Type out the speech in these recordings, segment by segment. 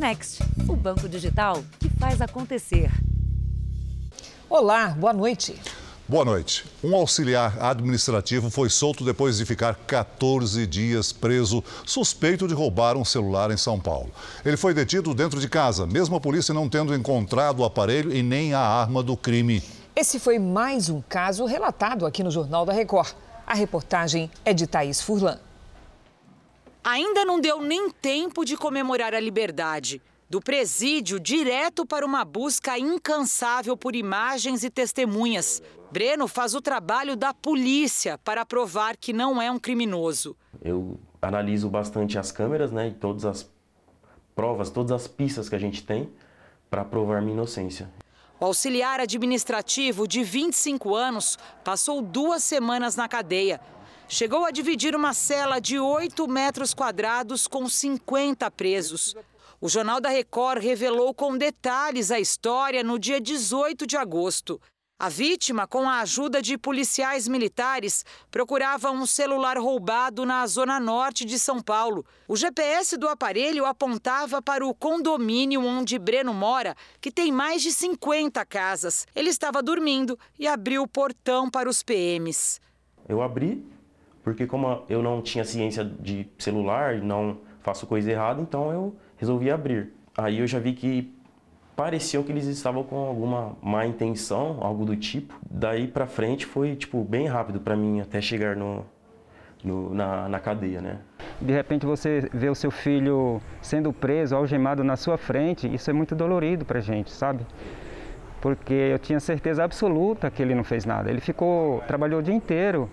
Next, o banco digital que faz acontecer. Olá, boa noite. Boa noite. Um auxiliar administrativo foi solto depois de ficar 14 dias preso, suspeito de roubar um celular em São Paulo. Ele foi detido dentro de casa, mesmo a polícia não tendo encontrado o aparelho e nem a arma do crime. Esse foi mais um caso relatado aqui no Jornal da Record. A reportagem é de Thaís Furlan. Ainda não deu nem tempo de comemorar a liberdade do presídio direto para uma busca incansável por imagens e testemunhas. Breno faz o trabalho da polícia para provar que não é um criminoso. Eu analiso bastante as câmeras, né, e todas as provas, todas as pistas que a gente tem para provar minha inocência. O auxiliar administrativo de 25 anos passou duas semanas na cadeia. Chegou a dividir uma cela de 8 metros quadrados com 50 presos. O Jornal da Record revelou com detalhes a história no dia 18 de agosto. A vítima, com a ajuda de policiais militares, procurava um celular roubado na zona norte de São Paulo. O GPS do aparelho apontava para o condomínio onde Breno mora, que tem mais de 50 casas. Ele estava dormindo e abriu o portão para os PMs. Eu abri, porque como eu não tinha ciência de celular, não faço coisa errada, então eu resolvi abrir. Aí eu já vi que pareceu que eles estavam com alguma má intenção, algo do tipo. Daí para frente foi tipo bem rápido para mim até chegar no, no na, na cadeia, né? De repente você vê o seu filho sendo preso, algemado na sua frente, isso é muito dolorido para gente, sabe? Porque eu tinha certeza absoluta que ele não fez nada. Ele ficou, trabalhou o dia inteiro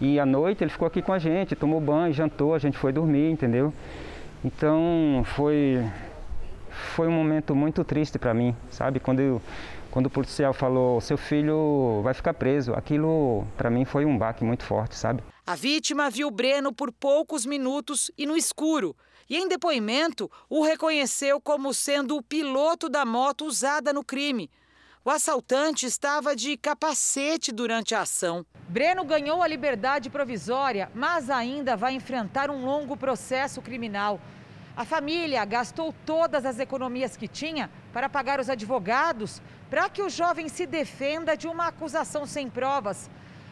e à noite ele ficou aqui com a gente, tomou banho, jantou, a gente foi dormir, entendeu? Então foi foi um momento muito triste para mim, sabe? Quando eu, quando o policial falou seu filho vai ficar preso, aquilo para mim foi um baque muito forte, sabe? A vítima viu Breno por poucos minutos e no escuro. E em depoimento, o reconheceu como sendo o piloto da moto usada no crime. O assaltante estava de capacete durante a ação. Breno ganhou a liberdade provisória, mas ainda vai enfrentar um longo processo criminal. A família gastou todas as economias que tinha para pagar os advogados para que o jovem se defenda de uma acusação sem provas.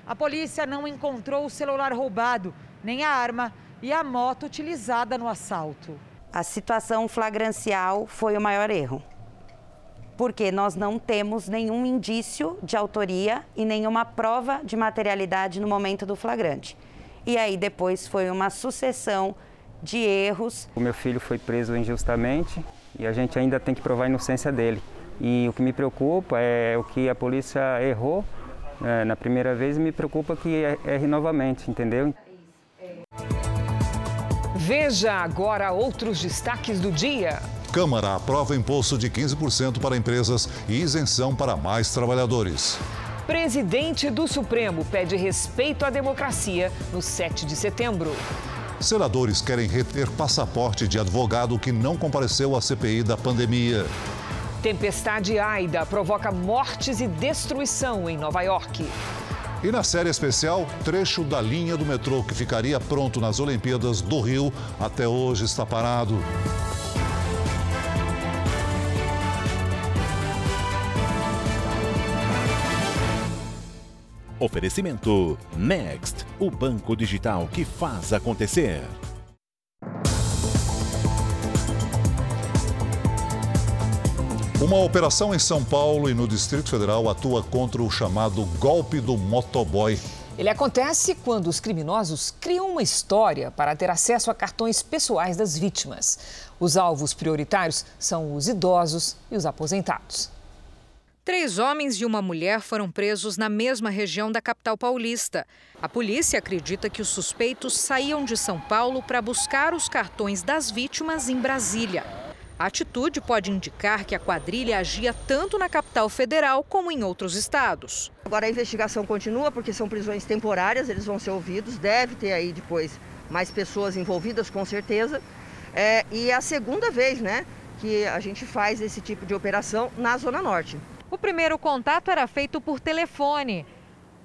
A polícia não encontrou o celular roubado, nem a arma e a moto utilizada no assalto. A situação flagrancial foi o maior erro porque nós não temos nenhum indício de autoria e nenhuma prova de materialidade no momento do flagrante. E aí depois foi uma sucessão de erros. O meu filho foi preso injustamente e a gente ainda tem que provar a inocência dele. E o que me preocupa é o que a polícia errou é, na primeira vez e me preocupa que erre novamente, entendeu? Veja agora outros destaques do dia. Câmara aprova imposto de 15% para empresas e isenção para mais trabalhadores. Presidente do Supremo pede respeito à democracia no 7 de setembro. Senadores querem reter passaporte de advogado que não compareceu à CPI da pandemia. Tempestade Aida provoca mortes e destruição em Nova York. E na série especial, trecho da linha do metrô que ficaria pronto nas Olimpíadas do Rio até hoje está parado. Oferecimento Next, o banco digital que faz acontecer. Uma operação em São Paulo e no Distrito Federal atua contra o chamado golpe do motoboy. Ele acontece quando os criminosos criam uma história para ter acesso a cartões pessoais das vítimas. Os alvos prioritários são os idosos e os aposentados. Três homens e uma mulher foram presos na mesma região da capital paulista. A polícia acredita que os suspeitos saíam de São Paulo para buscar os cartões das vítimas em Brasília. A atitude pode indicar que a quadrilha agia tanto na capital federal como em outros estados. Agora a investigação continua porque são prisões temporárias, eles vão ser ouvidos, deve ter aí depois mais pessoas envolvidas com certeza. É, e é a segunda vez né, que a gente faz esse tipo de operação na Zona Norte. O primeiro contato era feito por telefone.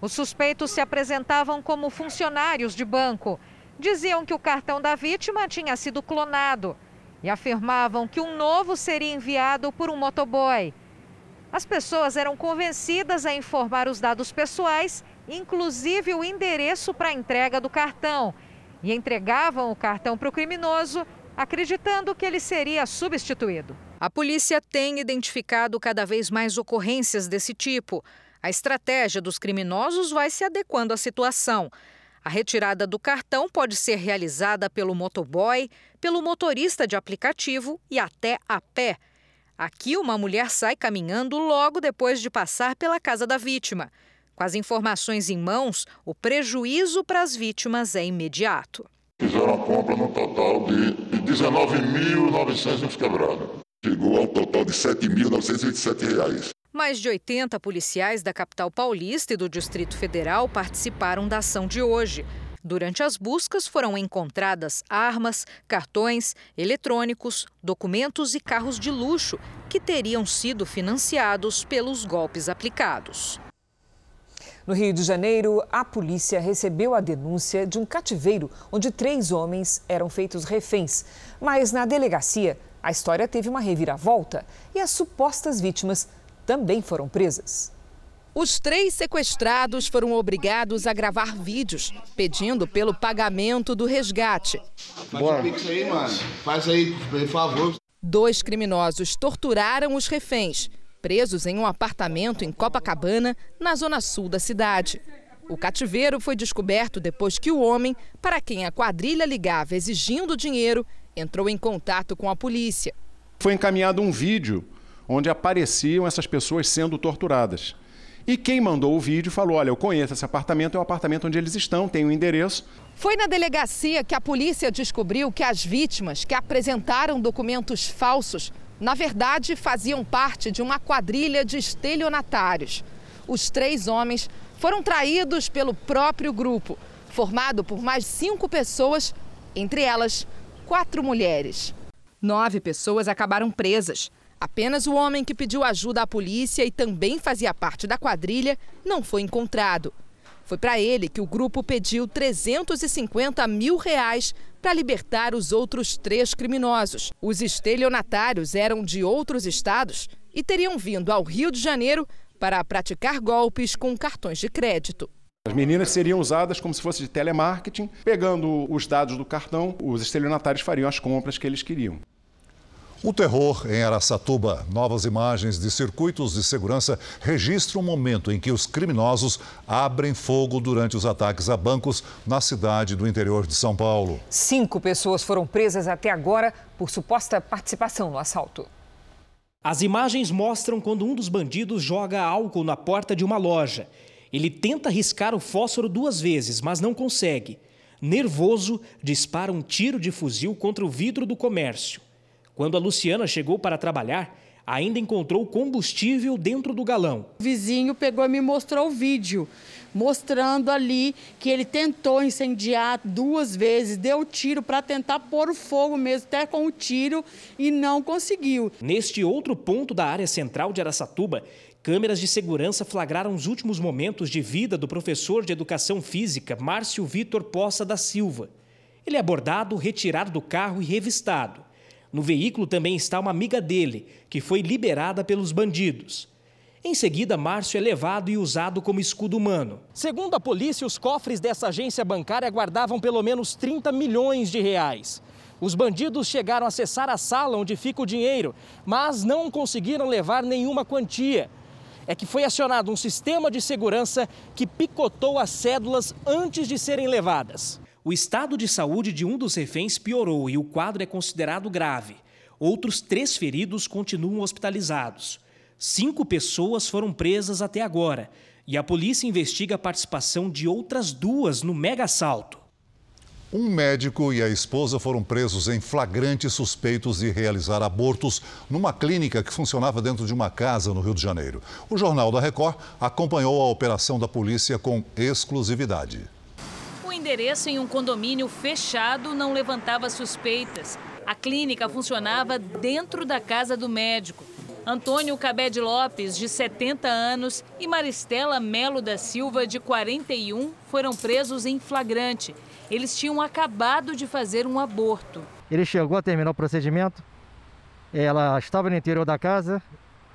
Os suspeitos se apresentavam como funcionários de banco. Diziam que o cartão da vítima tinha sido clonado. e afirmavam que um novo seria enviado por um motoboy. As pessoas eram convencidas a informar os dados pessoais, inclusive o endereço para a entrega do cartão, e entregavam o cartão para o criminoso, acreditando que ele seria substituído. A polícia tem identificado cada vez mais ocorrências desse tipo. A estratégia dos criminosos vai se adequando à situação. A retirada do cartão pode ser realizada pelo motoboy, pelo motorista de aplicativo e até a pé. Aqui, uma mulher sai caminhando logo depois de passar pela casa da vítima. Com as informações em mãos, o prejuízo para as vítimas é imediato. Fizeram a compra no total de 19.900 quebrados. Chegou ao total de R$ 7.927. Mais de 80 policiais da capital paulista e do Distrito Federal participaram da ação de hoje. Durante as buscas foram encontradas armas, cartões, eletrônicos, documentos e carros de luxo que teriam sido financiados pelos golpes aplicados. No Rio de Janeiro, a polícia recebeu a denúncia de um cativeiro onde três homens eram feitos reféns. Mas na delegacia, a história teve uma reviravolta e as supostas vítimas também foram presas. Os três sequestrados foram obrigados a gravar vídeos pedindo pelo pagamento do resgate. Faz o pix aí, mano. Faz aí, por favor. Dois criminosos torturaram os reféns, presos em um apartamento em Copacabana, na zona sul da cidade. O cativeiro foi descoberto depois que o homem, para quem a quadrilha ligava exigindo dinheiro, entrou em contato com a polícia. Foi encaminhado um vídeo onde apareciam essas pessoas sendo torturadas. E quem mandou o vídeo falou: Olha, eu conheço esse apartamento, é o apartamento onde eles estão, tem o um endereço. Foi na delegacia que a polícia descobriu que as vítimas que apresentaram documentos falsos, na verdade, faziam parte de uma quadrilha de estelionatários. Os três homens foram traídos pelo próprio grupo, formado por mais cinco pessoas, entre elas, quatro mulheres. Nove pessoas acabaram presas. Apenas o homem que pediu ajuda à polícia e também fazia parte da quadrilha não foi encontrado. Foi para ele que o grupo pediu 350 mil reais para libertar os outros três criminosos. Os estelionatários eram de outros estados e teriam vindo ao Rio de Janeiro para praticar golpes com cartões de crédito. As meninas seriam usadas como se fosse de telemarketing. Pegando os dados do cartão, os estelionatários fariam as compras que eles queriam. O terror em Araçatuba. Novas imagens de circuitos de segurança registram o momento em que os criminosos abrem fogo durante os ataques a bancos na cidade do interior de São Paulo. Cinco pessoas foram presas até agora por suposta participação no assalto. As imagens mostram quando um dos bandidos joga álcool na porta de uma loja. Ele tenta riscar o fósforo duas vezes, mas não consegue. Nervoso, dispara um tiro de fuzil contra o vidro do comércio. Quando a Luciana chegou para trabalhar, ainda encontrou combustível dentro do galão. O vizinho pegou e me mostrou o vídeo, mostrando ali que ele tentou incendiar duas vezes, deu tiro para tentar pôr o fogo mesmo, até com o tiro, e não conseguiu. Neste outro ponto da área central de Araçatuba, câmeras de segurança flagraram os últimos momentos de vida do professor de educação física Márcio Vitor Poça da Silva. Ele é abordado, retirado do carro e revistado. No veículo também está uma amiga dele, que foi liberada pelos bandidos. Em seguida, Márcio é levado e usado como escudo humano. Segundo a polícia, os cofres dessa agência bancária guardavam pelo menos 30 milhões de reais. Os bandidos chegaram a acessar a sala onde fica o dinheiro, mas não conseguiram levar nenhuma quantia. É que foi acionado um sistema de segurança que picotou as cédulas antes de serem levadas. O estado de saúde de um dos reféns piorou e o quadro é considerado grave. Outros três feridos continuam hospitalizados. Cinco pessoas foram presas até agora e a polícia investiga a participação de outras duas no mega assalto. Um médico e a esposa foram presos em flagrante suspeitos de realizar abortos numa clínica que funcionava dentro de uma casa no Rio de Janeiro. O Jornal da Record acompanhou a operação da polícia com exclusividade. O endereço em um condomínio fechado não levantava suspeitas. A clínica funcionava dentro da casa do médico. Antônio Cabed Lopes, de 70 anos, e Maristela Melo da Silva, de 41, foram presos em flagrante. Eles tinham acabado de fazer um aborto. Ele chegou a terminar o procedimento, ela estava no interior da casa,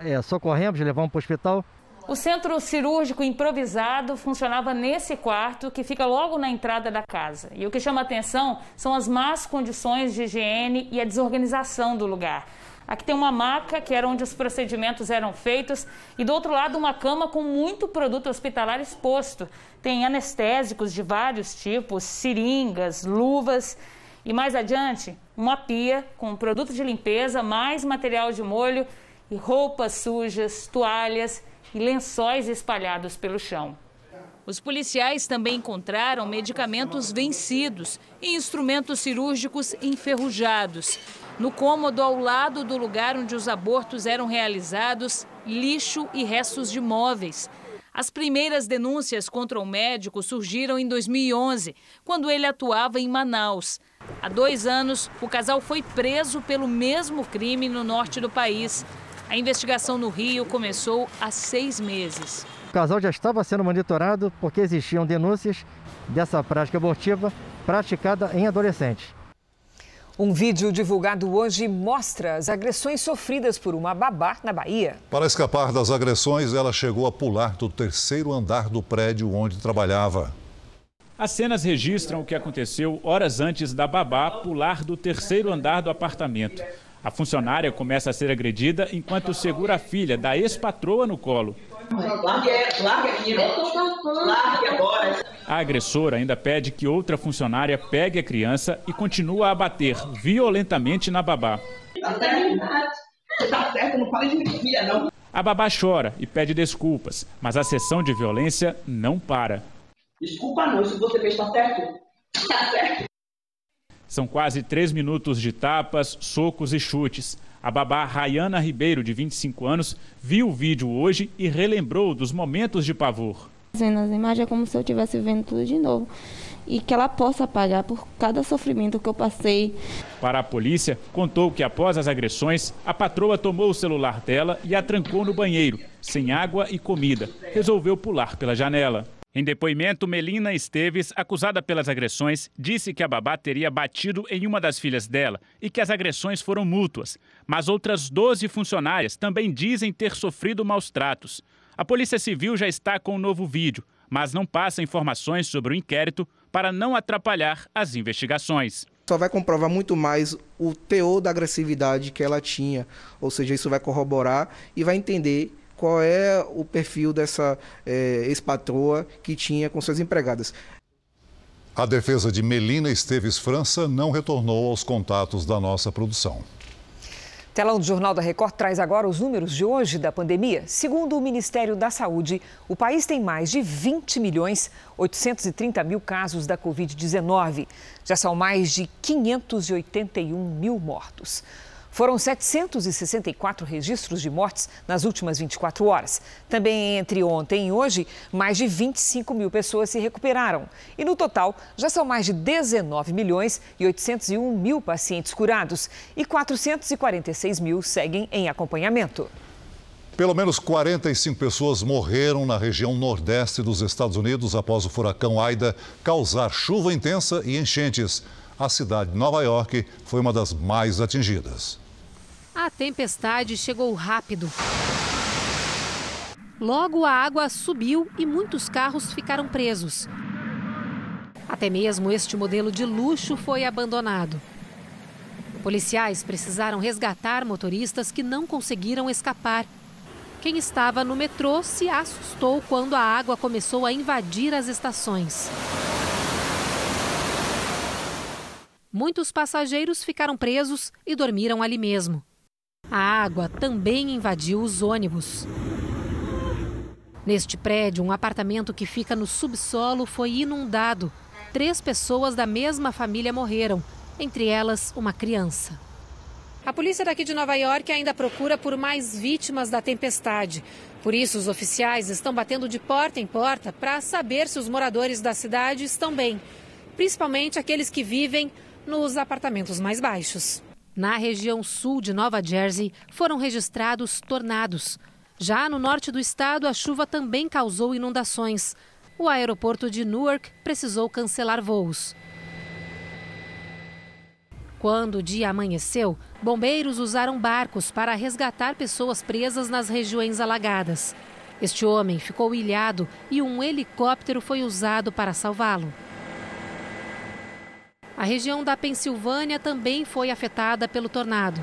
é, socorremos, levamos para o hospital. O centro cirúrgico improvisado funcionava nesse quarto que fica logo na entrada da casa. E o que chama atenção são as más condições de higiene e a desorganização do lugar. Aqui tem uma maca, que era onde os procedimentos eram feitos, e do outro lado uma cama com muito produto hospitalar exposto. Tem anestésicos de vários tipos, seringas, luvas. E mais adiante, uma pia com produto de limpeza, mais material de molho e roupas sujas, toalhas e lençóis espalhados pelo chão. Os policiais também encontraram medicamentos vencidos e instrumentos cirúrgicos enferrujados. No cômodo ao lado do lugar onde os abortos eram realizados, lixo e restos de móveis. As primeiras denúncias contra o médico surgiram em 2011, quando ele atuava em Manaus. Há dois anos, o casal foi preso pelo mesmo crime no norte do país. A investigação no Rio começou há seis meses. O casal já estava sendo monitorado porque existiam denúncias dessa prática abortiva praticada em adolescentes. Um vídeo divulgado hoje mostra as agressões sofridas por uma babá na Bahia. Para escapar das agressões, ela chegou a pular do terceiro andar do prédio onde trabalhava. As cenas registram o que aconteceu horas antes da babá pular do terceiro andar do apartamento. A funcionária começa a ser agredida enquanto segura a filha da ex-patroa no colo. Largue, largue aqui, largue agora. A agressora ainda pede que outra funcionária pegue a criança e continua a bater violentamente na babá. Você tá certo, não fale de minha filha, não. A babá chora e pede desculpas, mas a sessão de violência não para. Desculpa não, se você fez tá certo, tá certo. São quase três minutos de tapas, socos e chutes. A babá Rayana Ribeiro, de 25 anos, viu o vídeo hoje e relembrou dos momentos de pavor. Vendo as imagens é como se eu estivesse vendo tudo de novo. E que ela possa pagar por cada sofrimento que eu passei. Para a polícia, contou que após as agressões, a patroa tomou o celular dela e a trancou no banheiro, sem água e comida. Resolveu pular pela janela. Em depoimento, Melina Esteves, acusada pelas agressões, disse que a babá teria batido em uma das filhas dela e que as agressões foram mútuas. Mas outras 12 funcionárias também dizem ter sofrido maus tratos. A Polícia Civil já está com um novo vídeo, mas não passa informações sobre o inquérito para não atrapalhar as investigações. Só vai comprovar muito mais o teor da agressividade que ela tinha, ou seja, isso vai corroborar e vai entender qual é o perfil dessa é, ex-patroa que tinha com suas empregadas. A defesa de Melina Esteves França não retornou aos contatos da nossa produção. Telão do Jornal da Record traz agora os números de hoje da pandemia. Segundo o Ministério da Saúde, o país tem mais de 20 milhões 830 mil casos da Covid-19. Já são mais de 581 mil mortos. Foram 764 registros de mortes nas últimas 24 horas. Também entre ontem e hoje, mais de 25 mil pessoas se recuperaram. E no total, já são mais de 19 milhões e 801 mil pacientes curados e 446 mil seguem em acompanhamento. Pelo menos 45 pessoas morreram na região nordeste dos Estados Unidos após o furacão Aida causar chuva intensa e enchentes. A cidade de Nova York foi uma das mais atingidas. A tempestade chegou rápido. Logo a água subiu e muitos carros ficaram presos. Até mesmo este modelo de luxo foi abandonado. Policiais precisaram resgatar motoristas que não conseguiram escapar. Quem estava no metrô se assustou quando a água começou a invadir as estações. Muitos passageiros ficaram presos e dormiram ali mesmo. A água também invadiu os ônibus. Neste prédio, um apartamento que fica no subsolo foi inundado. Três pessoas da mesma família morreram, entre elas uma criança. A polícia daqui de Nova York ainda procura por mais vítimas da tempestade. Por isso, os oficiais estão batendo de porta em porta para saber se os moradores da cidade estão bem, principalmente aqueles que vivem nos apartamentos mais baixos. Na região sul de Nova Jersey, foram registrados tornados. Já no norte do estado, a chuva também causou inundações. O aeroporto de Newark precisou cancelar voos. Quando o dia amanheceu, bombeiros usaram barcos para resgatar pessoas presas nas regiões alagadas. Este homem ficou ilhado e um helicóptero foi usado para salvá-lo. A região da Pensilvânia também foi afetada pelo tornado.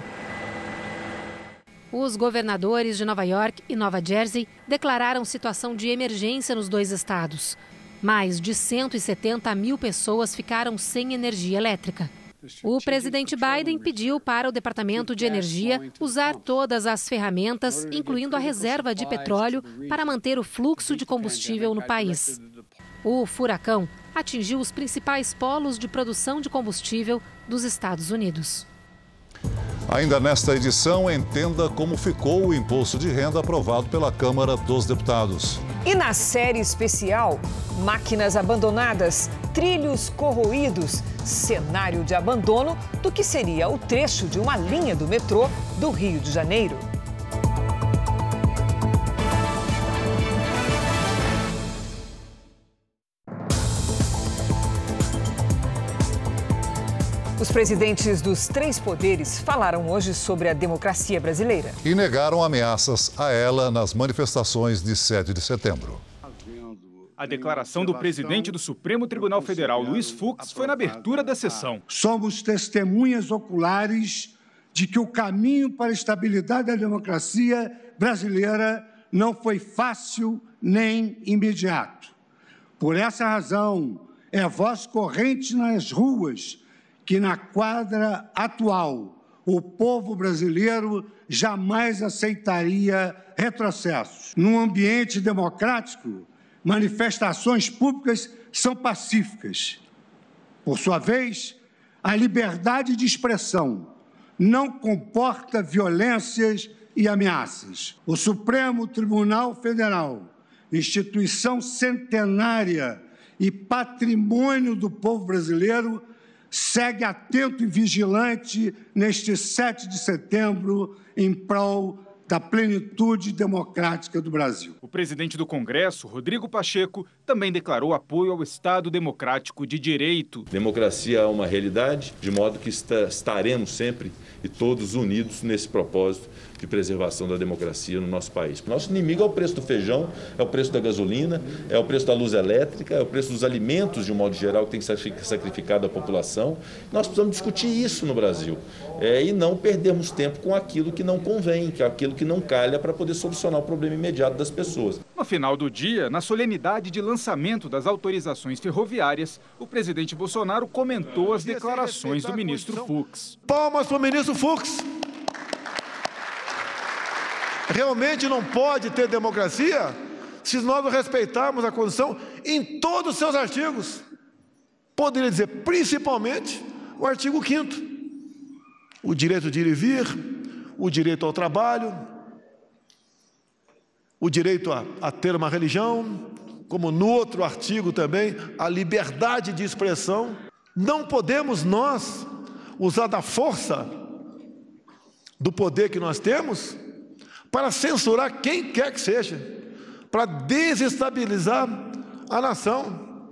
Os governadores de Nova York e Nova Jersey declararam situação de emergência nos dois estados. Mais de 170 mil pessoas ficaram sem energia elétrica. O presidente Biden pediu para o Departamento de Energia usar todas as ferramentas, incluindo a reserva de petróleo, para manter o fluxo de combustível no país. O furacão atingiu os principais polos de produção de combustível dos Estados Unidos. Ainda nesta edição, entenda como ficou o imposto de renda aprovado pela Câmara dos Deputados. E na série especial, máquinas abandonadas, trilhos corroídos, cenário de abandono do que seria o trecho de uma linha do metrô do Rio de Janeiro. Os presidentes dos três poderes falaram hoje sobre a democracia brasileira. E negaram ameaças a ela nas manifestações de 7 de setembro. A declaração do presidente do Supremo Tribunal Federal, Luiz Fux, foi na abertura da sessão. Somos testemunhas oculares de que o caminho para a estabilidade da democracia brasileira não foi fácil nem imediato. Por essa razão, é voz corrente nas ruas que na quadra atual o povo brasileiro jamais aceitaria retrocessos. Num ambiente democrático, manifestações públicas são pacíficas. Por sua vez, a liberdade de expressão não comporta violências e ameaças. O Supremo Tribunal Federal, instituição centenária e patrimônio do povo brasileiro, segue atento e vigilante neste 7 de setembro em prol da plenitude democrática do Brasil. O presidente do Congresso, Rodrigo Pacheco, também declarou apoio ao Estado Democrático de Direito. Democracia é uma realidade, de modo que estaremos sempre e todos unidos nesse propósito de preservação da democracia no nosso país. Nosso inimigo é o preço do feijão, é o preço da gasolina, é o preço da luz elétrica, é o preço dos alimentos, de um modo geral, que tem que ser sacrificado à população. Nós precisamos discutir isso no Brasil é, e não perdermos tempo com aquilo que não convém, que é aquilo que não calha para poder solucionar o problema imediato das pessoas. No final do dia, na solenidade de lançamento das autorizações ferroviárias, o presidente Bolsonaro comentou as declarações do ministro Fux. Palmas para o ministro Fux. Realmente não pode ter democracia se nós não respeitarmos a Constituição em todos os seus artigos. Poderia dizer, principalmente, o artigo 5 o direito de ir e vir, o direito ao trabalho, o direito a, a ter uma religião, como no outro artigo também, a liberdade de expressão. Não podemos nós usar da força do poder que nós temos para censurar quem quer que seja, para desestabilizar a nação,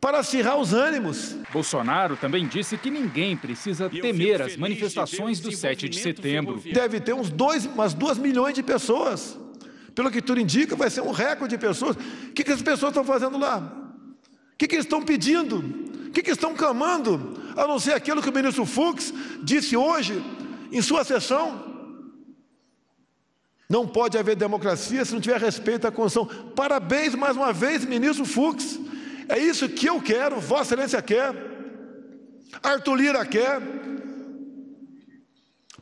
para acirrar os ânimos. Bolsonaro também disse que ninguém precisa temer as manifestações do 7 de setembro. Deve ter uns dois, umas duas milhões de pessoas. Pelo que tudo indica, vai ser um recorde de pessoas. O que, que as pessoas estão fazendo lá? O que, que eles estão pedindo? O que, que estão clamando? A não ser aquilo que o ministro Fux disse hoje em sua sessão, não pode haver democracia se não tiver respeito à Constituição. Parabéns mais uma vez, ministro Fux. É isso que eu quero, Vossa Excelência quer, Arthur Lira quer,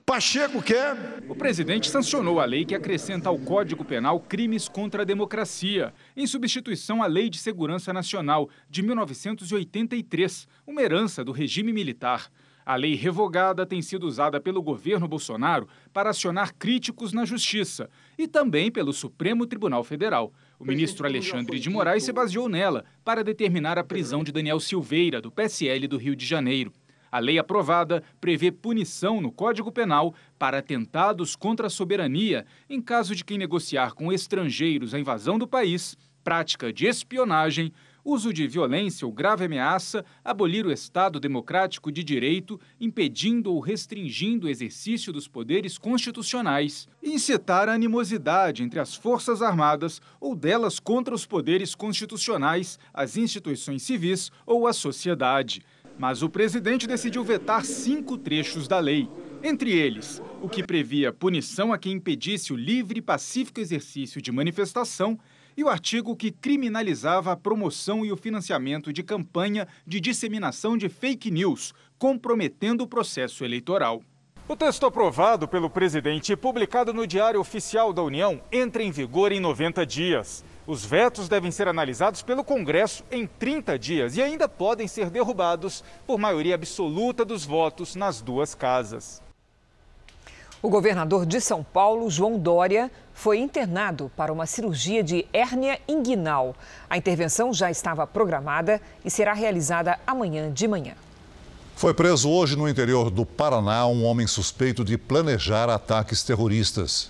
Pacheco quer. O presidente sancionou a lei que acrescenta ao Código Penal crimes contra a democracia, em substituição à Lei de Segurança Nacional de 1983, uma herança do regime militar. A lei revogada tem sido usada pelo governo Bolsonaro para acionar críticos na justiça e também pelo Supremo Tribunal Federal. O ministro Alexandre de Moraes se baseou nela para determinar a prisão de Daniel Silveira, do PSL do Rio de Janeiro. A lei aprovada prevê punição no Código Penal para atentados contra a soberania em caso de quem negociar com estrangeiros a invasão do país, prática de espionagem uso de violência ou grave ameaça, abolir o Estado democrático de direito, impedindo ou restringindo o exercício dos poderes constitucionais, incitar a animosidade entre as Forças Armadas ou delas contra os poderes constitucionais, as instituições civis ou a sociedade. Mas o presidente decidiu vetar cinco trechos da lei. Entre eles, o que previa punição a quem impedisse o livre e pacífico exercício de manifestação e o artigo que criminalizava a promoção e o financiamento de campanha de disseminação de fake news, comprometendo o processo eleitoral. O texto aprovado pelo presidente e publicado no Diário Oficial da União entra em vigor em 90 dias. Os vetos devem ser analisados pelo Congresso em 30 dias e ainda podem ser derrubados por maioria absoluta dos votos nas duas casas. O governador de São Paulo, João Dória, foi internado para uma cirurgia de hérnia inguinal. A intervenção já estava programada e será realizada amanhã de manhã. Foi preso hoje no interior do Paraná um homem suspeito de planejar ataques terroristas.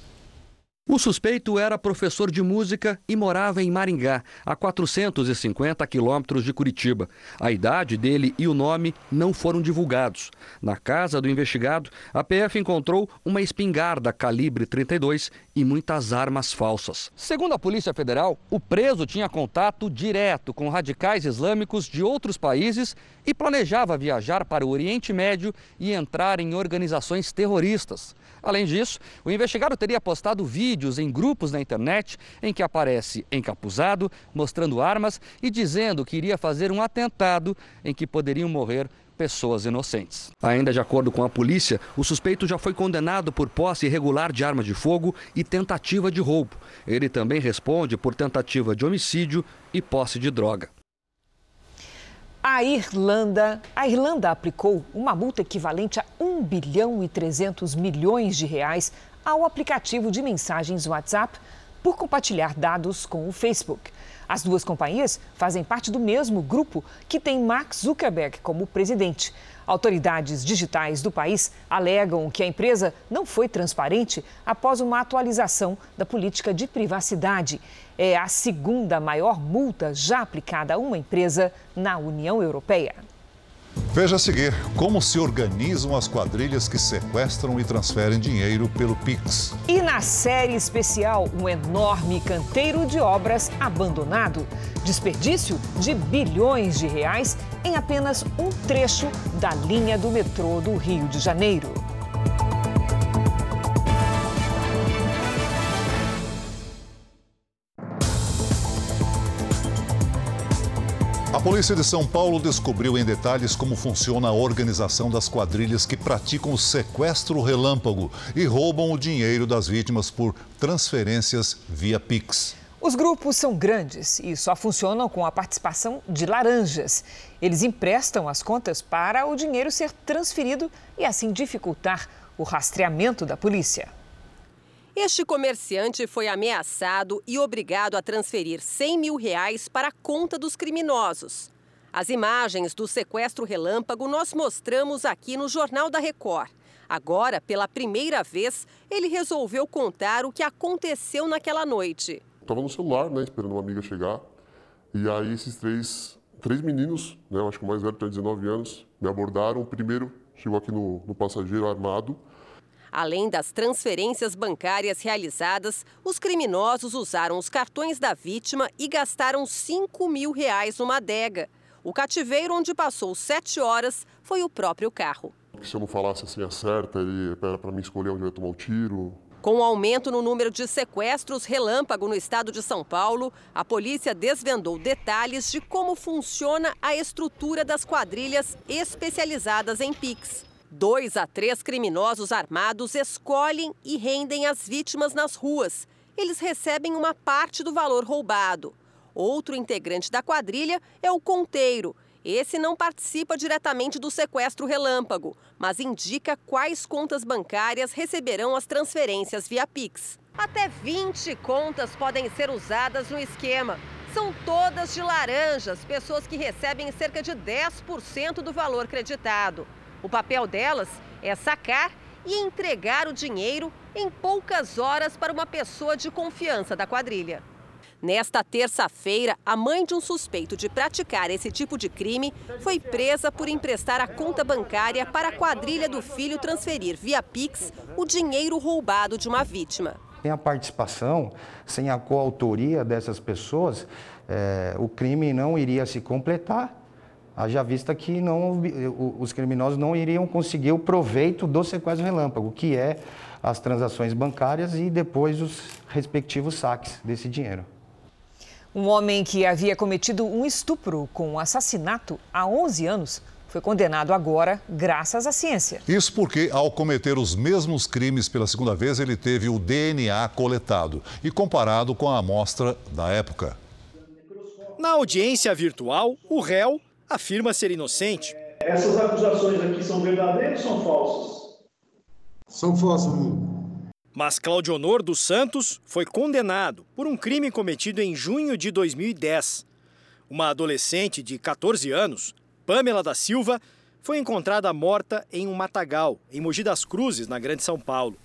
O suspeito era professor de música e morava em Maringá, a 450 quilômetros de Curitiba. A idade dele e o nome não foram divulgados. Na casa do investigado, a PF encontrou uma espingarda calibre 32 e muitas armas falsas. Segundo a Polícia Federal, o preso tinha contato direto com radicais islâmicos de outros países e planejava viajar para o Oriente Médio e entrar em organizações terroristas. Além disso, o investigado teria postado vídeos em grupos na internet em que aparece encapuzado, mostrando armas e dizendo que iria fazer um atentado em que poderiam morrer pessoas inocentes. Ainda de acordo com a polícia, o suspeito já foi condenado por posse irregular de arma de fogo e tentativa de roubo. Ele também responde por tentativa de homicídio e posse de droga. A Irlanda, a Irlanda aplicou uma multa equivalente a 1 bilhão e 300 milhões de reais ao aplicativo de mensagens WhatsApp por compartilhar dados com o Facebook. As duas companhias fazem parte do mesmo grupo que tem Mark Zuckerberg como presidente. Autoridades digitais do país alegam que a empresa não foi transparente após uma atualização da política de privacidade. É a segunda maior multa já aplicada a uma empresa na União Europeia. Veja a seguir como se organizam as quadrilhas que sequestram e transferem dinheiro pelo Pix. E na série especial, um enorme canteiro de obras abandonado. Desperdício de bilhões de reais em apenas um trecho da linha do metrô do Rio de Janeiro. Polícia de São Paulo descobriu em detalhes como funciona a organização das quadrilhas que praticam o sequestro relâmpago e roubam o dinheiro das vítimas por transferências via Pix. Os grupos são grandes e só funcionam com a participação de laranjas. Eles emprestam as contas para o dinheiro ser transferido e assim dificultar o rastreamento da polícia. Este comerciante foi ameaçado e obrigado a transferir 100 mil reais para a conta dos criminosos. As imagens do sequestro relâmpago nós mostramos aqui no Jornal da Record. Agora, pela primeira vez, ele resolveu contar o que aconteceu naquela noite. Estava no celular, né, esperando uma amiga chegar. E aí esses três, três meninos, né, acho que o mais velho tem 19 anos, me abordaram. O primeiro chegou aqui no, no passageiro armado. Além das transferências bancárias realizadas, os criminosos usaram os cartões da vítima e gastaram 5 mil reais numa adega. O cativeiro onde passou sete horas foi o próprio carro. Se eu não falasse assim a certa, ele era para mim escolher onde eu ia tomar o tiro. Com o aumento no número de sequestros relâmpago no estado de São Paulo, a polícia desvendou detalhes de como funciona a estrutura das quadrilhas especializadas em Pix. Dois a três criminosos armados escolhem e rendem as vítimas nas ruas. Eles recebem uma parte do valor roubado. Outro integrante da quadrilha é o conteiro. Esse não participa diretamente do sequestro relâmpago, mas indica quais contas bancárias receberão as transferências via Pix. Até 20 contas podem ser usadas no esquema. São todas de laranjas, pessoas que recebem cerca de 10% do valor creditado. O papel delas é sacar e entregar o dinheiro em poucas horas para uma pessoa de confiança da quadrilha. Nesta terça-feira, a mãe de um suspeito de praticar esse tipo de crime foi presa por emprestar a conta bancária para a quadrilha do filho transferir via Pix o dinheiro roubado de uma vítima. Sem a participação, sem a coautoria dessas pessoas, é, o crime não iria se completar, haja vista que não, os criminosos não iriam conseguir o proveito do sequestro relâmpago, que é as transações bancárias e depois os respectivos saques desse dinheiro. Um homem que havia cometido um estupro com um assassinato há 11 anos foi condenado agora graças à ciência. Isso porque, ao cometer os mesmos crimes pela segunda vez, ele teve o DNA coletado e comparado com a amostra da época. Na audiência virtual, o réu afirma ser inocente. Essas acusações aqui são verdadeiras ou são falsas? São falsas. Mas Claudio Honor dos Santos foi condenado por um crime cometido em junho de 2010. Uma adolescente de 14 anos, Pamela da Silva, foi encontrada morta em um matagal, em Mogi das Cruzes, na Grande São Paulo.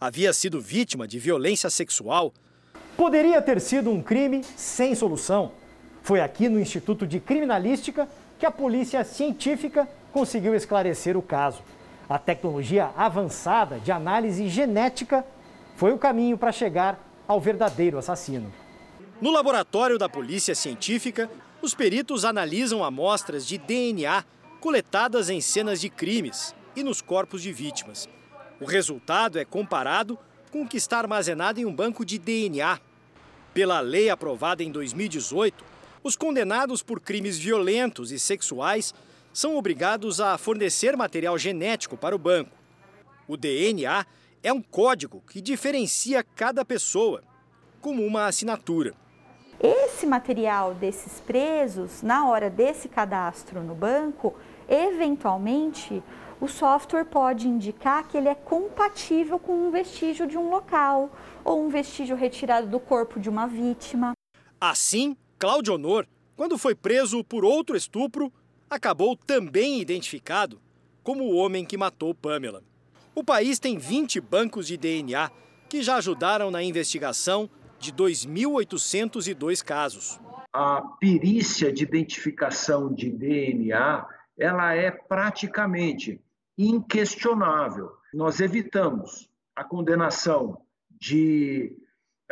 Havia sido vítima de violência sexual. Poderia ter sido um crime sem solução. Foi aqui no Instituto de Criminalística que a polícia científica conseguiu esclarecer o caso. A tecnologia avançada de análise genética foi o caminho para chegar ao verdadeiro assassino. No laboratório da Polícia Científica, os peritos analisam amostras de DNA coletadas em cenas de crimes e nos corpos de vítimas. O resultado é comparado com o que está armazenado em um banco de DNA. Pela lei aprovada em 2018, os condenados por crimes violentos e sexuais são obrigados a fornecer material genético para o banco. O DNA é um código que diferencia cada pessoa, como uma assinatura. Esse material desses presos, na hora desse cadastro no banco, eventualmente o software pode indicar que ele é compatível com um vestígio de um local ou um vestígio retirado do corpo de uma vítima. Assim, Cláudio Honor, quando foi preso por outro estupro, acabou também identificado como o homem que matou Pamela. O país tem 20 bancos de DNA que já ajudaram na investigação de 2.802 casos. A perícia de identificação de DNA, ela é praticamente inquestionável. Nós evitamos a condenação de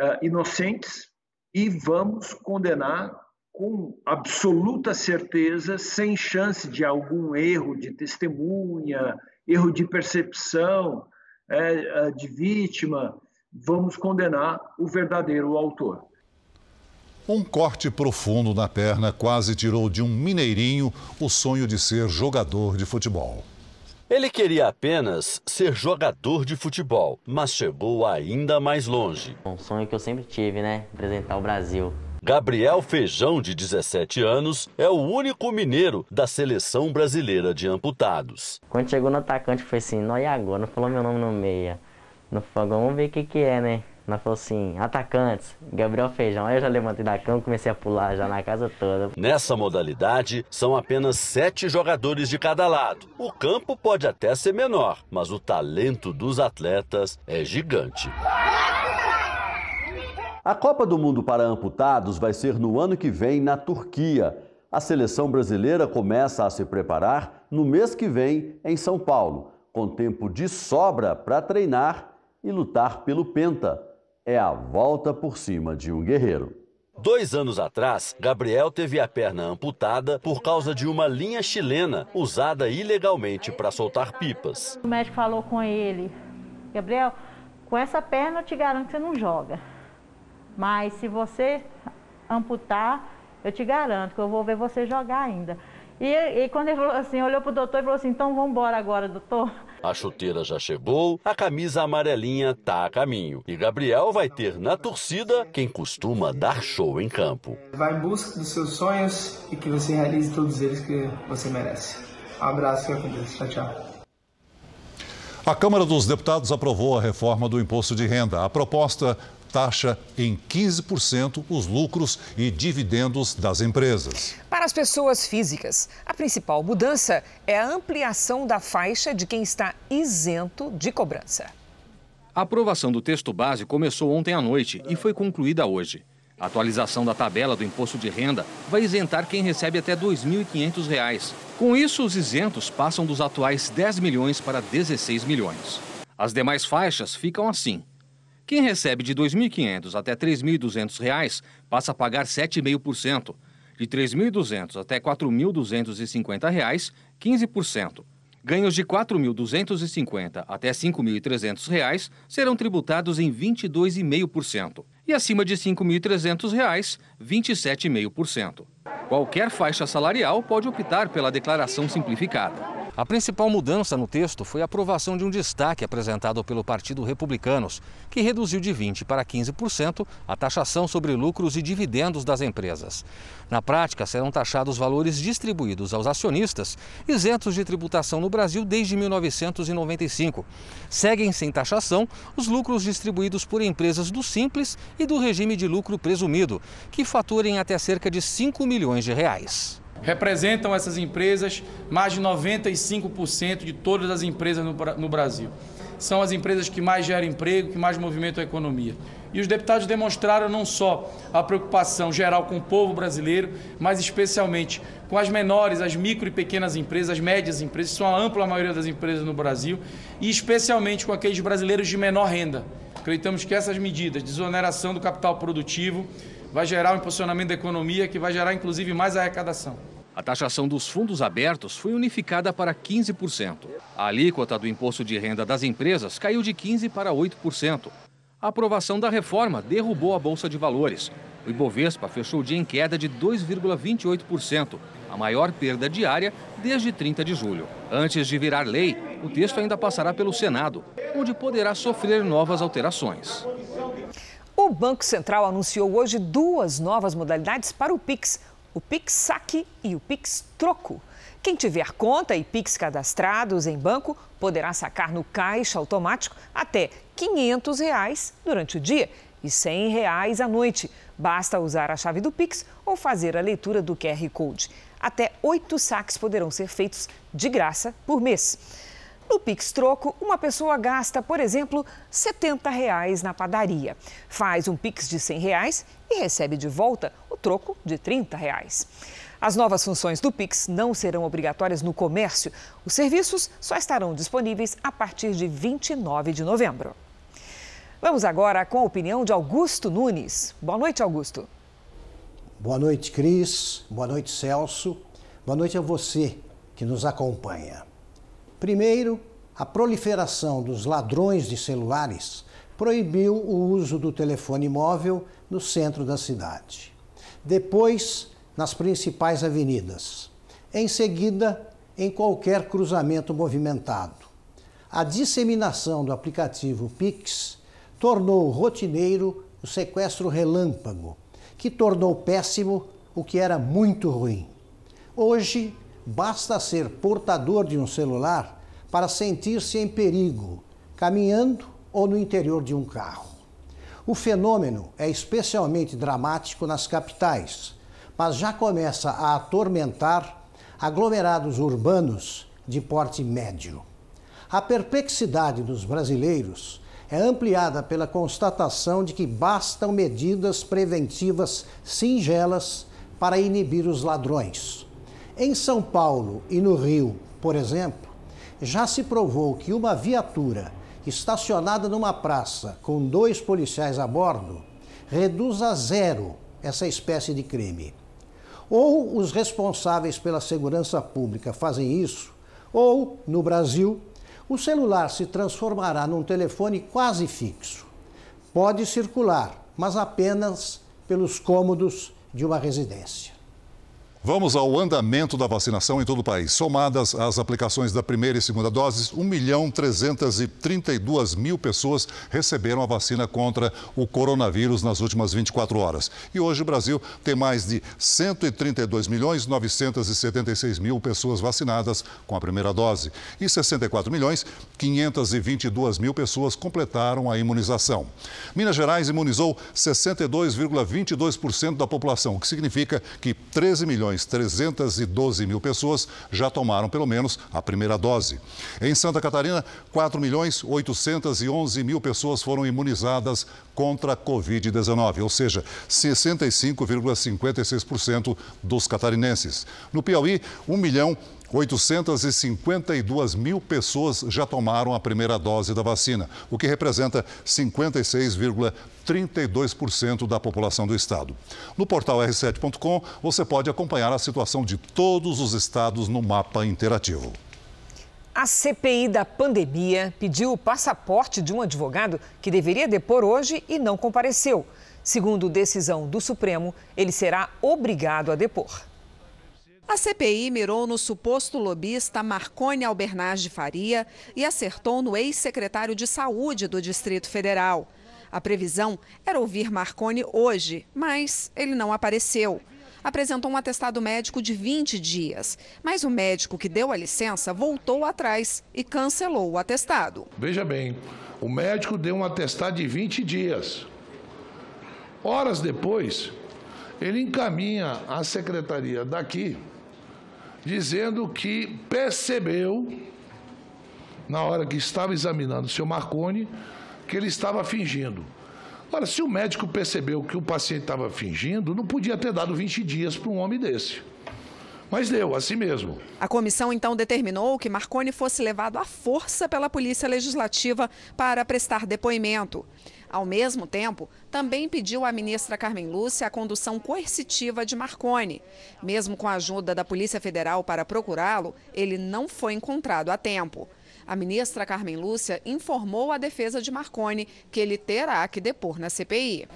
uh, inocentes e vamos condenar com absoluta certeza, sem chance de algum erro de testemunha, erro de percepção é, é, de vítima, vamos condenar o verdadeiro autor. Um corte profundo na perna quase tirou de um mineirinho o sonho de ser jogador de futebol. Ele queria apenas ser jogador de futebol, mas chegou ainda mais longe. Um sonho que eu sempre tive, né? Representar o Brasil. Gabriel Feijão, de 17 anos, é o único mineiro da seleção brasileira de amputados. Quando chegou no atacante, foi assim: não, e agora? Não falou meu nome no meia. No fogão, vamos ver o que, que é, né? Nós falou assim, atacantes, Gabriel Feijão. Aí eu já levantei da cama e comecei a pular já na casa toda. Nessa modalidade, são apenas sete jogadores de cada lado. O campo pode até ser menor, mas o talento dos atletas é gigante. A Copa do Mundo para amputados vai ser no ano que vem na Turquia. A seleção brasileira começa a se preparar no mês que vem em São Paulo, com tempo de sobra para treinar e lutar pelo Penta. É a volta por cima de um guerreiro. Dois anos atrás, Gabriel teve a perna amputada por causa de uma linha chilena usada ilegalmente para soltar pipas. O médico falou com ele: Gabriel, com essa perna eu te garanto que você não joga. Mas se você amputar, eu te garanto que eu vou ver você jogar ainda. E, e quando ele falou assim, olhou para o doutor e falou assim, então vamos embora agora, doutor. A chuteira já chegou, a camisa amarelinha tá a caminho. E Gabriel vai ter na torcida quem costuma dar show em campo. Vai em busca dos seus sonhos e que você realize todos eles que você merece. Um abraço, fica com Deus. Tchau, tchau. A Câmara dos Deputados aprovou a reforma do imposto de renda. A proposta taxa em 15% os lucros e dividendos das empresas. Para as pessoas físicas, a principal mudança é a ampliação da faixa de quem está isento de cobrança. A aprovação do texto base começou ontem à noite e foi concluída hoje. A atualização da tabela do imposto de renda vai isentar quem recebe até R$ 2.500. Com isso, os isentos passam dos atuais 10 milhões para 16 milhões. As demais faixas ficam assim. Quem recebe de R$ 2.500 até R$ 3.200 passa a pagar 7,5%. De R$ 3.200 até R$ 4.250, 15%. Ganhos de R$ 4.250 até R$ 5.300 serão tributados em 22,5% e acima de R$ 5.300, 27,5%. Qualquer faixa salarial pode optar pela declaração simplificada. A principal mudança no texto foi a aprovação de um destaque apresentado pelo Partido Republicanos, que reduziu de 20% para 15% a taxação sobre lucros e dividendos das empresas. Na prática, serão taxados valores distribuídos aos acionistas, isentos de tributação no Brasil desde 1995. Seguem sem taxação os lucros distribuídos por empresas do Simples e do regime de lucro presumido, que faturem até cerca de 5 milhões de reais. Representam essas empresas mais de 95% de todas as empresas no, no Brasil. São as empresas que mais geram emprego, que mais movimentam a economia. E os deputados demonstraram não só a preocupação geral com o povo brasileiro, mas especialmente com as menores, as micro e pequenas empresas, as médias empresas, que são a ampla maioria das empresas no Brasil, e especialmente com aqueles brasileiros de menor renda. Acreditamos que essas medidas de desoneração do capital produtivo vai gerar um impulsionamento da economia que vai gerar inclusive mais arrecadação. A taxação dos fundos abertos foi unificada para 15%. A alíquota do imposto de renda das empresas caiu de 15% para 8%. A aprovação da reforma derrubou a Bolsa de Valores. O Ibovespa fechou o dia em queda de 2,28%, a maior perda diária desde 30 de julho. Antes de virar lei, o texto ainda passará pelo Senado, onde poderá sofrer novas alterações. O Banco Central anunciou hoje duas novas modalidades para o Pix: o Pix Saque e o Pix Troco. Quem tiver conta e Pix cadastrados em banco poderá sacar no caixa automático até 500 reais durante o dia e 100 reais à noite. Basta usar a chave do Pix ou fazer a leitura do QR Code. Até oito saques poderão ser feitos de graça por mês. No Pix Troco, uma pessoa gasta, por exemplo, 70 reais na padaria. Faz um Pix de 100 reais e recebe de volta o troco de 30 reais. As novas funções do Pix não serão obrigatórias no comércio. Os serviços só estarão disponíveis a partir de 29 de novembro. Vamos agora com a opinião de Augusto Nunes. Boa noite, Augusto. Boa noite, Cris. Boa noite, Celso. Boa noite a você que nos acompanha. Primeiro, a proliferação dos ladrões de celulares proibiu o uso do telefone móvel no centro da cidade. Depois, nas principais avenidas. Em seguida, em qualquer cruzamento movimentado. A disseminação do aplicativo Pix tornou rotineiro o sequestro relâmpago, que tornou péssimo o que era muito ruim. Hoje, basta ser portador de um celular para sentir-se em perigo, caminhando ou no interior de um carro. O fenômeno é especialmente dramático nas capitais, mas já começa a atormentar aglomerados urbanos de porte médio. A perplexidade dos brasileiros é ampliada pela constatação de que bastam medidas preventivas singelas para inibir os ladrões. Em São Paulo e no Rio, por exemplo, já se provou que uma viatura estacionada numa praça com dois policiais a bordo reduz a zero essa espécie de crime. Ou os responsáveis pela segurança pública fazem isso, ou, no Brasil, o celular se transformará num telefone quase fixo. Pode circular, mas apenas pelos cômodos de uma residência. Vamos ao andamento da vacinação em todo o país. Somadas as aplicações da primeira e segunda doses, 1 milhão 332 mil pessoas receberam a vacina contra o coronavírus nas últimas 24 horas. E hoje o Brasil tem mais de 132 milhões 976 mil pessoas vacinadas com a primeira dose e 64 milhões 522 mil pessoas completaram a imunização. Minas Gerais imunizou 62,22% da população, o que significa que 13 milhões milhões 312 mil pessoas já tomaram pelo menos a primeira dose. Em Santa Catarina, 4 milhões 811 mil pessoas foram imunizadas contra a Covid-19, ou seja, 65,56% dos catarinenses. No Piauí, 1 milhão 852 mil pessoas já tomaram a primeira dose da vacina, o que representa 56,32% da população do estado. No portal r7.com você pode acompanhar a situação de todos os estados no mapa interativo. A CPI da pandemia pediu o passaporte de um advogado que deveria depor hoje e não compareceu. Segundo decisão do Supremo, ele será obrigado a depor. A CPI mirou no suposto lobista Marcone Albernaz de Faria e acertou no ex-secretário de Saúde do Distrito Federal. A previsão era ouvir Marcone hoje, mas ele não apareceu. Apresentou um atestado médico de 20 dias, mas o médico que deu a licença voltou atrás e cancelou o atestado. Veja bem, o médico deu um atestado de 20 dias. Horas depois, ele encaminha a secretaria daqui dizendo que percebeu, na hora que estava examinando o seu Marconi, que ele estava fingindo. Ora, se o médico percebeu que o paciente estava fingindo, não podia ter dado 20 dias para um homem desse. Mas deu, assim mesmo. A comissão então determinou que Marconi fosse levado à força pela Polícia Legislativa para prestar depoimento. Ao mesmo tempo, também pediu à ministra Carmen Lúcia a condução coercitiva de Marconi. Mesmo com a ajuda da Polícia Federal para procurá-lo, ele não foi encontrado a tempo. A ministra Carmen Lúcia informou à defesa de Marconi que ele terá que depor na CPI.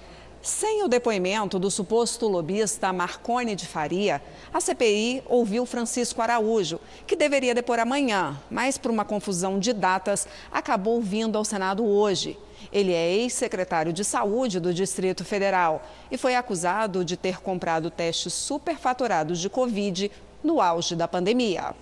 Sem o depoimento do suposto lobista Marconi de Faria, a CPI ouviu Francisco Araújo, que deveria depor amanhã, mas por uma confusão de datas, acabou vindo ao Senado hoje. Ele é ex-secretário de Saúde do Distrito Federal e foi acusado de ter comprado testes superfaturados de Covid no auge da pandemia.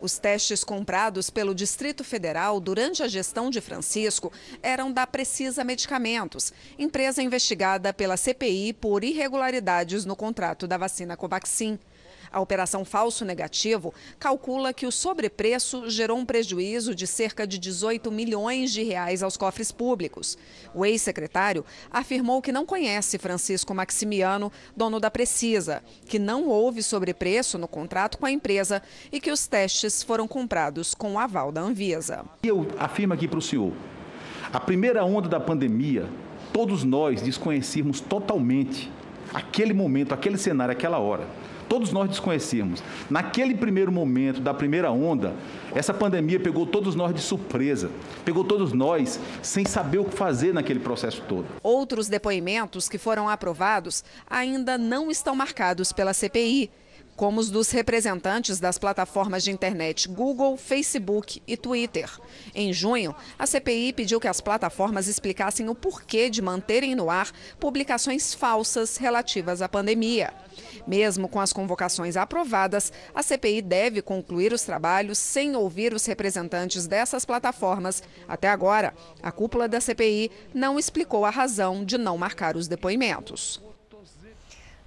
Os testes comprados pelo Distrito Federal durante a gestão de Francisco eram da Precisa Medicamentos, empresa investigada pela CPI por irregularidades no contrato da vacina Covaxin. A operação falso negativo calcula que o sobrepreço gerou um prejuízo de cerca de 18 milhões de reais aos cofres públicos. O ex-secretário afirmou que não conhece Francisco Maximiano, dono da Precisa, que não houve sobrepreço no contrato com a empresa e que os testes foram comprados com o aval da Anvisa. Eu afirmo aqui para o senhor, a primeira onda da pandemia, todos nós desconhecíamos totalmente aquele momento, aquele cenário, aquela hora todos nós desconhecíamos. Naquele primeiro momento da primeira onda, essa pandemia pegou todos nós de surpresa, pegou todos nós sem saber o que fazer naquele processo todo. Outros depoimentos que foram aprovados ainda não estão marcados pela CPI como os dos representantes das plataformas de internet Google, Facebook e Twitter. Em junho, a CPI pediu que as plataformas explicassem o porquê de manterem no ar publicações falsas relativas à pandemia. Mesmo com as convocações aprovadas, a CPI deve concluir os trabalhos sem ouvir os representantes dessas plataformas. Até agora, a cúpula da CPI não explicou a razão de não marcar os depoimentos.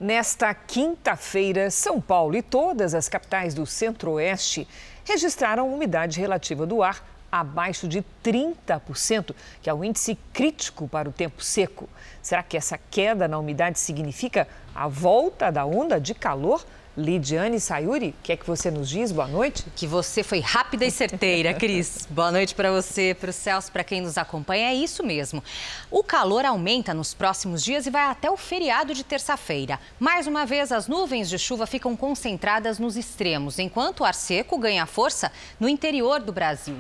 Nesta quinta-feira, São Paulo e todas as capitais do Centro-Oeste registraram umidade relativa do ar abaixo de 30%, que é o índice crítico para o tempo seco. Será que essa queda na umidade significa a volta da onda de calor Lidiane Sayuri, o que é que você nos diz? Boa noite. Que você foi rápida e certeira, Cris. Boa noite para você, para o Celso, para quem nos acompanha. É isso mesmo. O calor aumenta nos próximos dias e vai até o feriado de terça-feira. Mais uma vez, as nuvens de chuva ficam concentradas nos extremos, enquanto o ar seco ganha força no interior do Brasil.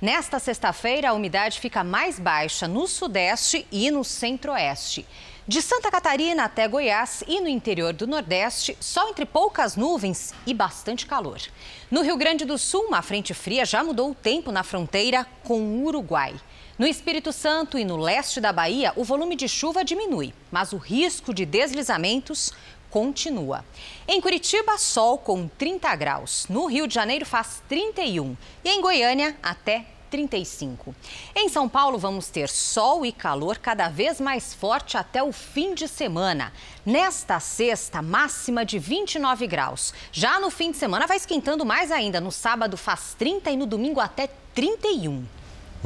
Nesta sexta-feira, a umidade fica mais baixa no sudeste e no centro-oeste. De Santa Catarina até Goiás e no interior do Nordeste, só entre poucas nuvens e bastante calor. No Rio Grande do Sul, uma frente fria já mudou o tempo na fronteira com o Uruguai. No Espírito Santo e no leste da Bahia, o volume de chuva diminui, mas o risco de deslizamentos continua. Em Curitiba, sol com 30 graus. No Rio de Janeiro faz 31 e em Goiânia até 35. Em São Paulo, vamos ter sol e calor cada vez mais forte até o fim de semana. Nesta sexta, máxima de 29 graus. Já no fim de semana, vai esquentando mais ainda. No sábado, faz 30 e no domingo, até 31.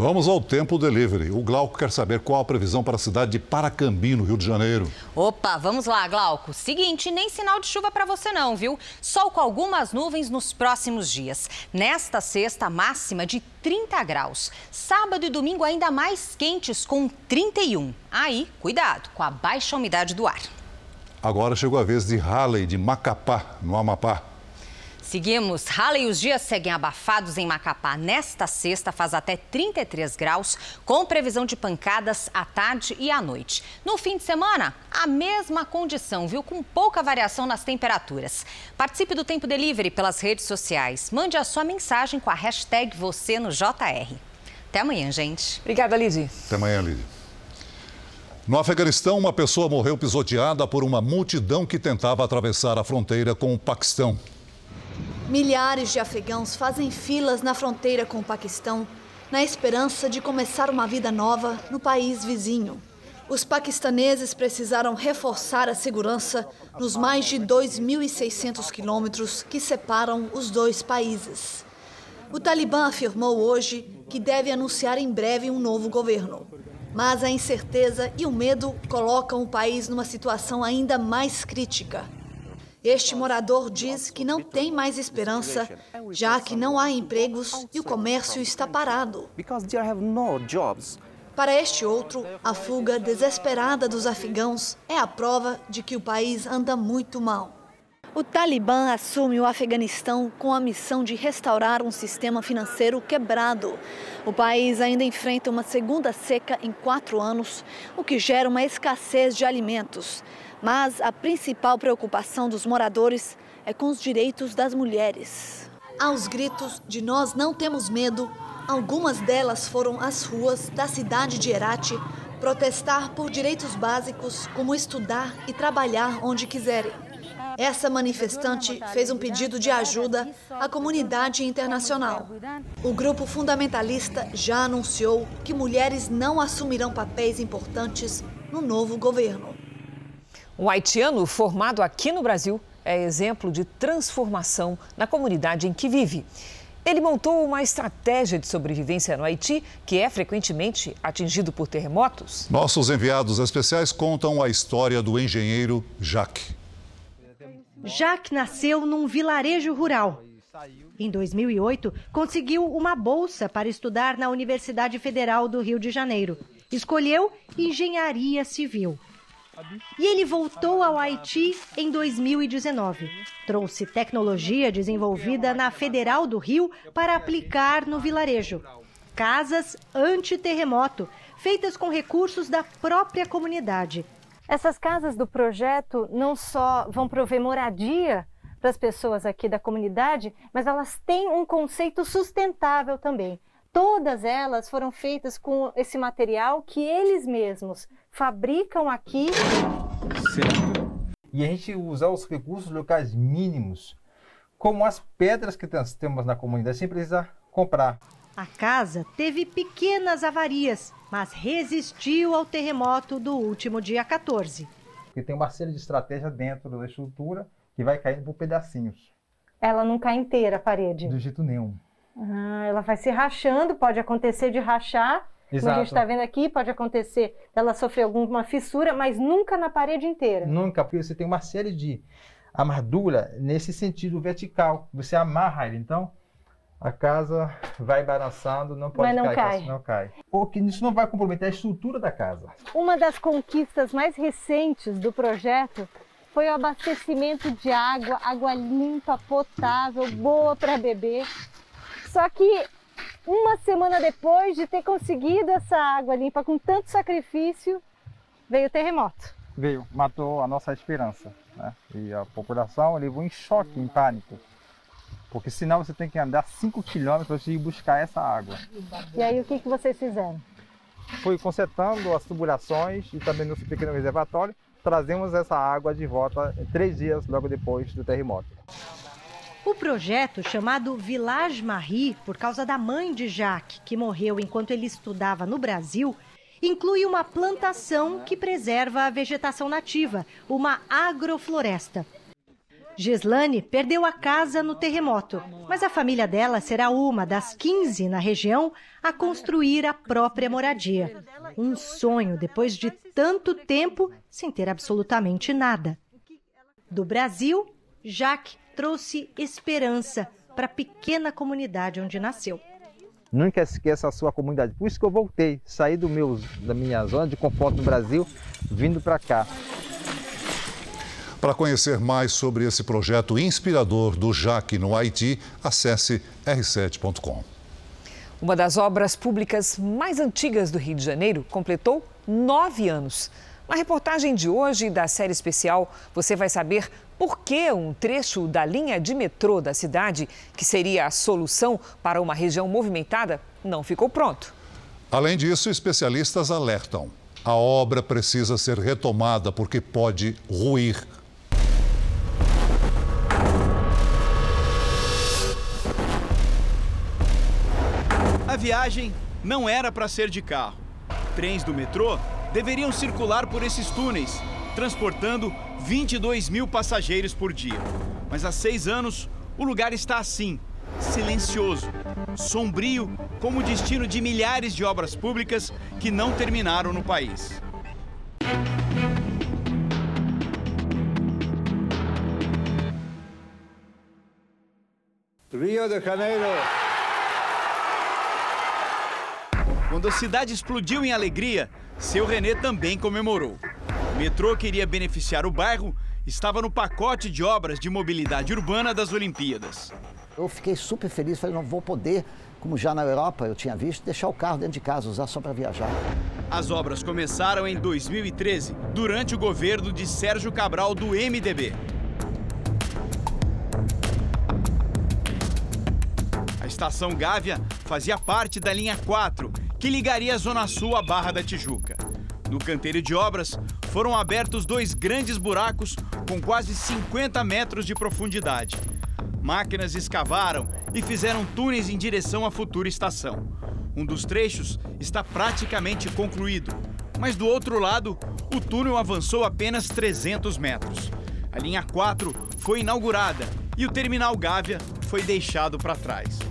Vamos ao tempo delivery. O Glauco quer saber qual a previsão para a cidade de Paracambi, no Rio de Janeiro. Opa, vamos lá, Glauco. Seguinte, nem sinal de chuva para você não, viu? Sol com algumas nuvens nos próximos dias. Nesta sexta, máxima de 30 graus. Sábado e domingo ainda mais quentes, com 31. Aí, cuidado com a baixa umidade do ar. Agora chegou a vez de Halley, de Macapá, no Amapá. Seguimos. Halley, os dias seguem abafados em Macapá. Nesta sexta faz até 33 graus, com previsão de pancadas à tarde e à noite. No fim de semana, a mesma condição, viu? Com pouca variação nas temperaturas. Participe do Tempo Delivery pelas redes sociais. Mande a sua mensagem com a hashtag você no JR. Até amanhã, gente. Obrigada, Lidy. Até amanhã, Lidy. No Afeganistão, uma pessoa morreu pisoteada por uma multidão que tentava atravessar a fronteira com o Paquistão. Milhares de afegãos fazem filas na fronteira com o Paquistão na esperança de começar uma vida nova no país vizinho. Os paquistaneses precisaram reforçar a segurança nos mais de 2.600 quilômetros que separam os dois países. O Talibã afirmou hoje que deve anunciar em breve um novo governo. Mas a incerteza e o medo colocam o país numa situação ainda mais crítica. Este morador diz que não tem mais esperança, já que não há empregos e o comércio está parado. Para este outro, a fuga desesperada dos afegãos é a prova de que o país anda muito mal. O Talibã assume o Afeganistão com a missão de restaurar um sistema financeiro quebrado. O país ainda enfrenta uma segunda seca em quatro anos, o que gera uma escassez de alimentos. Mas a principal preocupação dos moradores é com os direitos das mulheres. Aos gritos de nós não temos medo, algumas delas foram às ruas da cidade de Herat protestar por direitos básicos como estudar e trabalhar onde quiserem. Essa manifestante fez um pedido de ajuda à comunidade internacional. O grupo fundamentalista já anunciou que mulheres não assumirão papéis importantes no novo governo. Um haitiano formado aqui no Brasil é exemplo de transformação na comunidade em que vive. Ele montou uma estratégia de sobrevivência no Haiti, que é frequentemente atingido por terremotos. Nossos enviados especiais contam a história do engenheiro Jacques. Jacques nasceu num vilarejo rural. Em 2008, conseguiu uma bolsa para estudar na Universidade Federal do Rio de Janeiro. Escolheu engenharia civil. E ele voltou ao Haiti em 2019. Trouxe tecnologia desenvolvida na Federal do Rio para aplicar no vilarejo. Casas anti-terremoto, feitas com recursos da própria comunidade. Essas casas do projeto não só vão prover moradia para as pessoas aqui da comunidade, mas elas têm um conceito sustentável também. Todas elas foram feitas com esse material que eles mesmos fabricam aqui. Certo. E a gente usar os recursos locais mínimos, como as pedras que temos na comunidade, sem precisar comprar. A casa teve pequenas avarias, mas resistiu ao terremoto do último dia 14. Porque tem uma série de estratégias dentro da estrutura que vai caindo por pedacinhos. Ela não cai inteira a parede? De jeito nenhum. Ah, ela vai se rachando, pode acontecer de rachar, Exato. como a gente está vendo aqui, pode acontecer dela sofrer alguma fissura, mas nunca na parede inteira. Nunca, porque você tem uma série de amarradura nesse sentido vertical. Você amarra ele, então a casa vai balançando, não pode Mas não cair, cai. não cai. Porque isso não vai comprometer a estrutura da casa. Uma das conquistas mais recentes do projeto foi o abastecimento de água, água limpa, potável, boa para beber. Só que uma semana depois de ter conseguido essa água limpa com tanto sacrifício, veio o terremoto. Veio, matou a nossa esperança. Né? E a população levou em choque, em pânico. Porque senão você tem que andar 5 quilômetros e buscar essa água. E aí o que, que vocês fizeram? Foi consertando as tubulações e também no pequeno reservatório, trazemos essa água de volta três dias logo depois do terremoto. O projeto, chamado Village Marie, por causa da mãe de Jacques, que morreu enquanto ele estudava no Brasil, inclui uma plantação que preserva a vegetação nativa, uma agrofloresta. Gislane perdeu a casa no terremoto, mas a família dela será uma das 15 na região a construir a própria moradia. Um sonho depois de tanto tempo sem ter absolutamente nada. Do Brasil, Jacques trouxe esperança para a pequena comunidade onde nasceu. Nunca esqueça a sua comunidade. Por isso que eu voltei, saí do meu, da minha zona de conforto no Brasil, vindo para cá. Para conhecer mais sobre esse projeto inspirador do Jaque no Haiti, acesse r7.com. Uma das obras públicas mais antigas do Rio de Janeiro completou nove anos. Na reportagem de hoje da série especial, você vai saber por que um trecho da linha de metrô da cidade, que seria a solução para uma região movimentada, não ficou pronto. Além disso, especialistas alertam: a obra precisa ser retomada porque pode ruir A viagem não era para ser de carro. Trens do metrô deveriam circular por esses túneis, transportando 22 mil passageiros por dia. Mas há seis anos, o lugar está assim, silencioso, sombrio, como o destino de milhares de obras públicas que não terminaram no país. Rio de Janeiro. Quando a cidade explodiu em alegria, seu René também comemorou. O metrô queria beneficiar o bairro, estava no pacote de obras de mobilidade urbana das Olimpíadas. Eu fiquei super feliz, falei, não vou poder, como já na Europa eu tinha visto, deixar o carro dentro de casa, usar só para viajar. As obras começaram em 2013, durante o governo de Sérgio Cabral do MDB. A estação Gávea fazia parte da linha 4 que ligaria a Zona Sul à Barra da Tijuca. No canteiro de obras, foram abertos dois grandes buracos com quase 50 metros de profundidade. Máquinas escavaram e fizeram túneis em direção à futura estação. Um dos trechos está praticamente concluído, mas do outro lado, o túnel avançou apenas 300 metros. A linha 4 foi inaugurada e o terminal Gávea foi deixado para trás.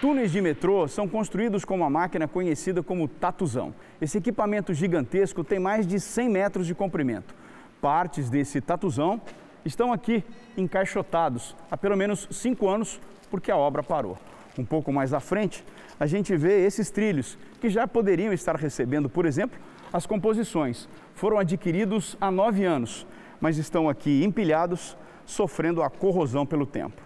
Túneis de metrô são construídos com uma máquina conhecida como tatuzão. Esse equipamento gigantesco tem mais de 100 metros de comprimento. Partes desse tatuzão estão aqui encaixotados há pelo menos cinco anos porque a obra parou. Um pouco mais à frente, a gente vê esses trilhos que já poderiam estar recebendo, por exemplo, as composições. Foram adquiridos há nove anos, mas estão aqui empilhados sofrendo a corrosão pelo tempo.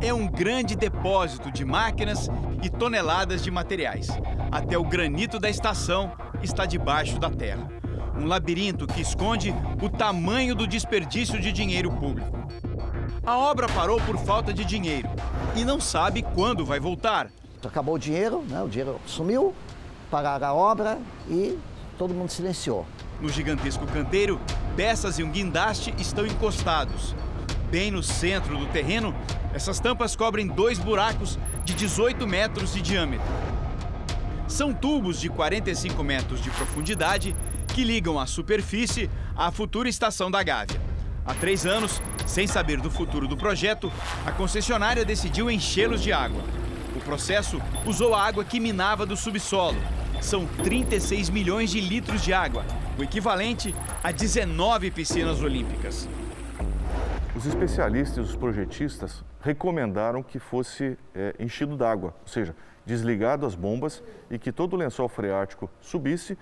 É um grande depósito de máquinas e toneladas de materiais. Até o granito da estação está debaixo da terra. Um labirinto que esconde o tamanho do desperdício de dinheiro público. A obra parou por falta de dinheiro e não sabe quando vai voltar. Acabou o dinheiro, né? o dinheiro sumiu, pararam a obra e todo mundo silenciou. No gigantesco canteiro, peças e um guindaste estão encostados. Bem no centro do terreno, essas tampas cobrem dois buracos de 18 metros de diâmetro. São tubos de 45 metros de profundidade que ligam a superfície à futura estação da Gávea. Há três anos, sem saber do futuro do projeto, a concessionária decidiu enchê-los de água. O processo usou a água que minava do subsolo. São 36 milhões de litros de água, o equivalente a 19 piscinas olímpicas. Os especialistas e os projetistas recomendaram que fosse é, enchido d'água, ou seja, desligado as bombas e que todo o lençol freático subisse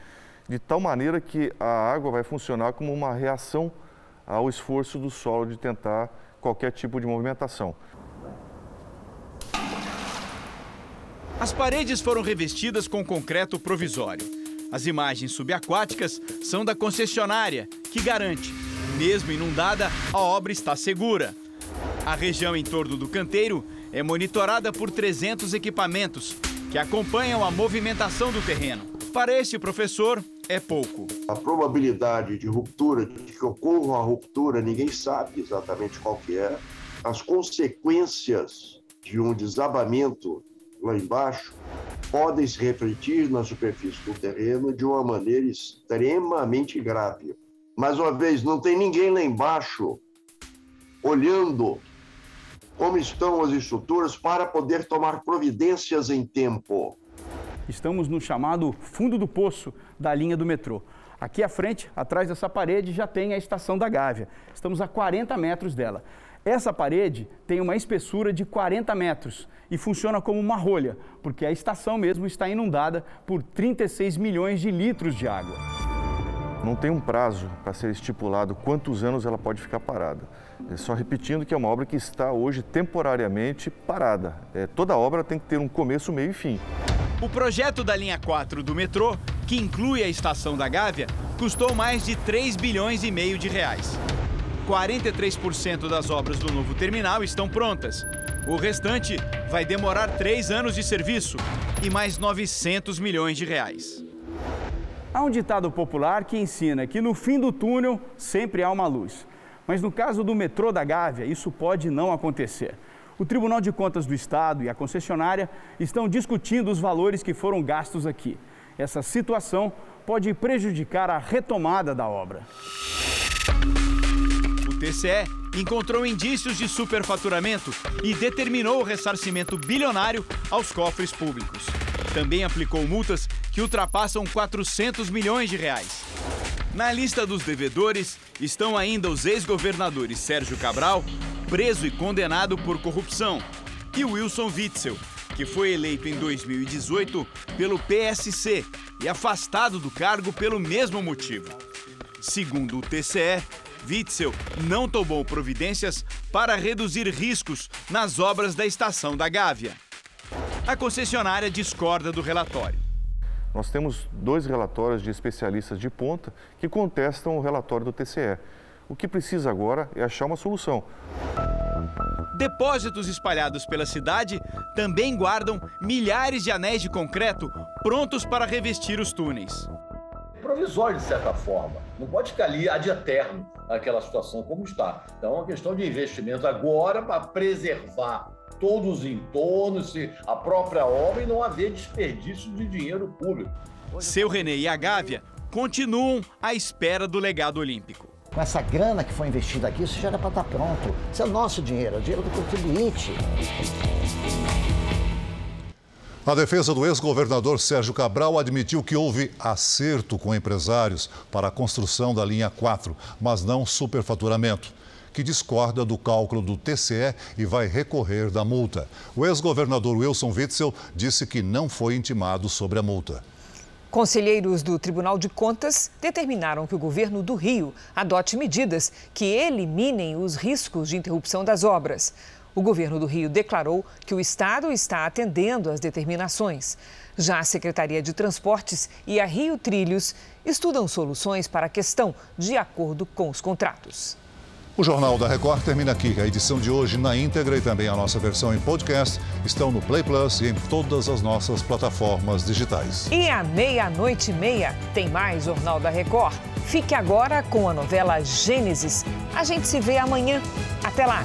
de tal maneira que a água vai funcionar como uma reação ao esforço do solo de tentar qualquer tipo de movimentação. As paredes foram revestidas com concreto provisório. As imagens subaquáticas são da concessionária, que garante mesmo inundada, a obra está segura. A região em torno do canteiro é monitorada por 300 equipamentos que acompanham a movimentação do terreno. Para este professor, é pouco. A probabilidade de ruptura, de que ocorra uma ruptura, ninguém sabe exatamente qual que é. as consequências de um desabamento lá embaixo podem se refletir na superfície do terreno de uma maneira extremamente grave. Mais uma vez, não tem ninguém lá embaixo olhando como estão as estruturas para poder tomar providências em tempo. Estamos no chamado fundo do poço da linha do metrô. Aqui à frente, atrás dessa parede, já tem a estação da Gávea. Estamos a 40 metros dela. Essa parede tem uma espessura de 40 metros e funciona como uma rolha, porque a estação mesmo está inundada por 36 milhões de litros de água. Não tem um prazo para ser estipulado quantos anos ela pode ficar parada. É só repetindo que é uma obra que está hoje temporariamente parada. É, toda obra tem que ter um começo, meio e fim. O projeto da linha 4 do metrô, que inclui a estação da Gávea, custou mais de 3 bilhões e meio de reais. 43% das obras do novo terminal estão prontas. O restante vai demorar três anos de serviço e mais 900 milhões de reais. Há um ditado popular que ensina que no fim do túnel sempre há uma luz. Mas no caso do metrô da Gávea, isso pode não acontecer. O Tribunal de Contas do Estado e a concessionária estão discutindo os valores que foram gastos aqui. Essa situação pode prejudicar a retomada da obra. TCE encontrou indícios de superfaturamento e determinou o ressarcimento bilionário aos cofres públicos. Também aplicou multas que ultrapassam 400 milhões de reais. Na lista dos devedores estão ainda os ex-governadores Sérgio Cabral, preso e condenado por corrupção, e Wilson Witzel, que foi eleito em 2018 pelo PSC e afastado do cargo pelo mesmo motivo. Segundo o TCE, Witzel não tomou providências para reduzir riscos nas obras da estação da Gávea. A concessionária discorda do relatório. Nós temos dois relatórios de especialistas de ponta que contestam o relatório do TCE. O que precisa agora é achar uma solução. Depósitos espalhados pela cidade também guardam milhares de anéis de concreto prontos para revestir os túneis. Provisório, de certa forma. Não pode ficar ali ad eterno aquela situação como está. Então, é uma questão de investimento agora para preservar todos os entornos, a própria obra e não haver desperdício de dinheiro público. Seu René e a Gávea continuam à espera do legado olímpico. Com essa grana que foi investida aqui, isso já era para estar pronto. Isso é o nosso dinheiro, é o dinheiro do contribuinte. A defesa do ex-governador Sérgio Cabral admitiu que houve acerto com empresários para a construção da linha 4, mas não superfaturamento que discorda do cálculo do TCE e vai recorrer da multa. O ex-governador Wilson Witzel disse que não foi intimado sobre a multa. Conselheiros do Tribunal de Contas determinaram que o governo do Rio adote medidas que eliminem os riscos de interrupção das obras. O governo do Rio declarou que o Estado está atendendo às determinações. Já a Secretaria de Transportes e a Rio Trilhos estudam soluções para a questão de acordo com os contratos. O Jornal da Record termina aqui. A edição de hoje na íntegra e também a nossa versão em podcast estão no Play Plus e em todas as nossas plataformas digitais. E à meia-noite e meia tem mais Jornal da Record. Fique agora com a novela Gênesis. A gente se vê amanhã. Até lá.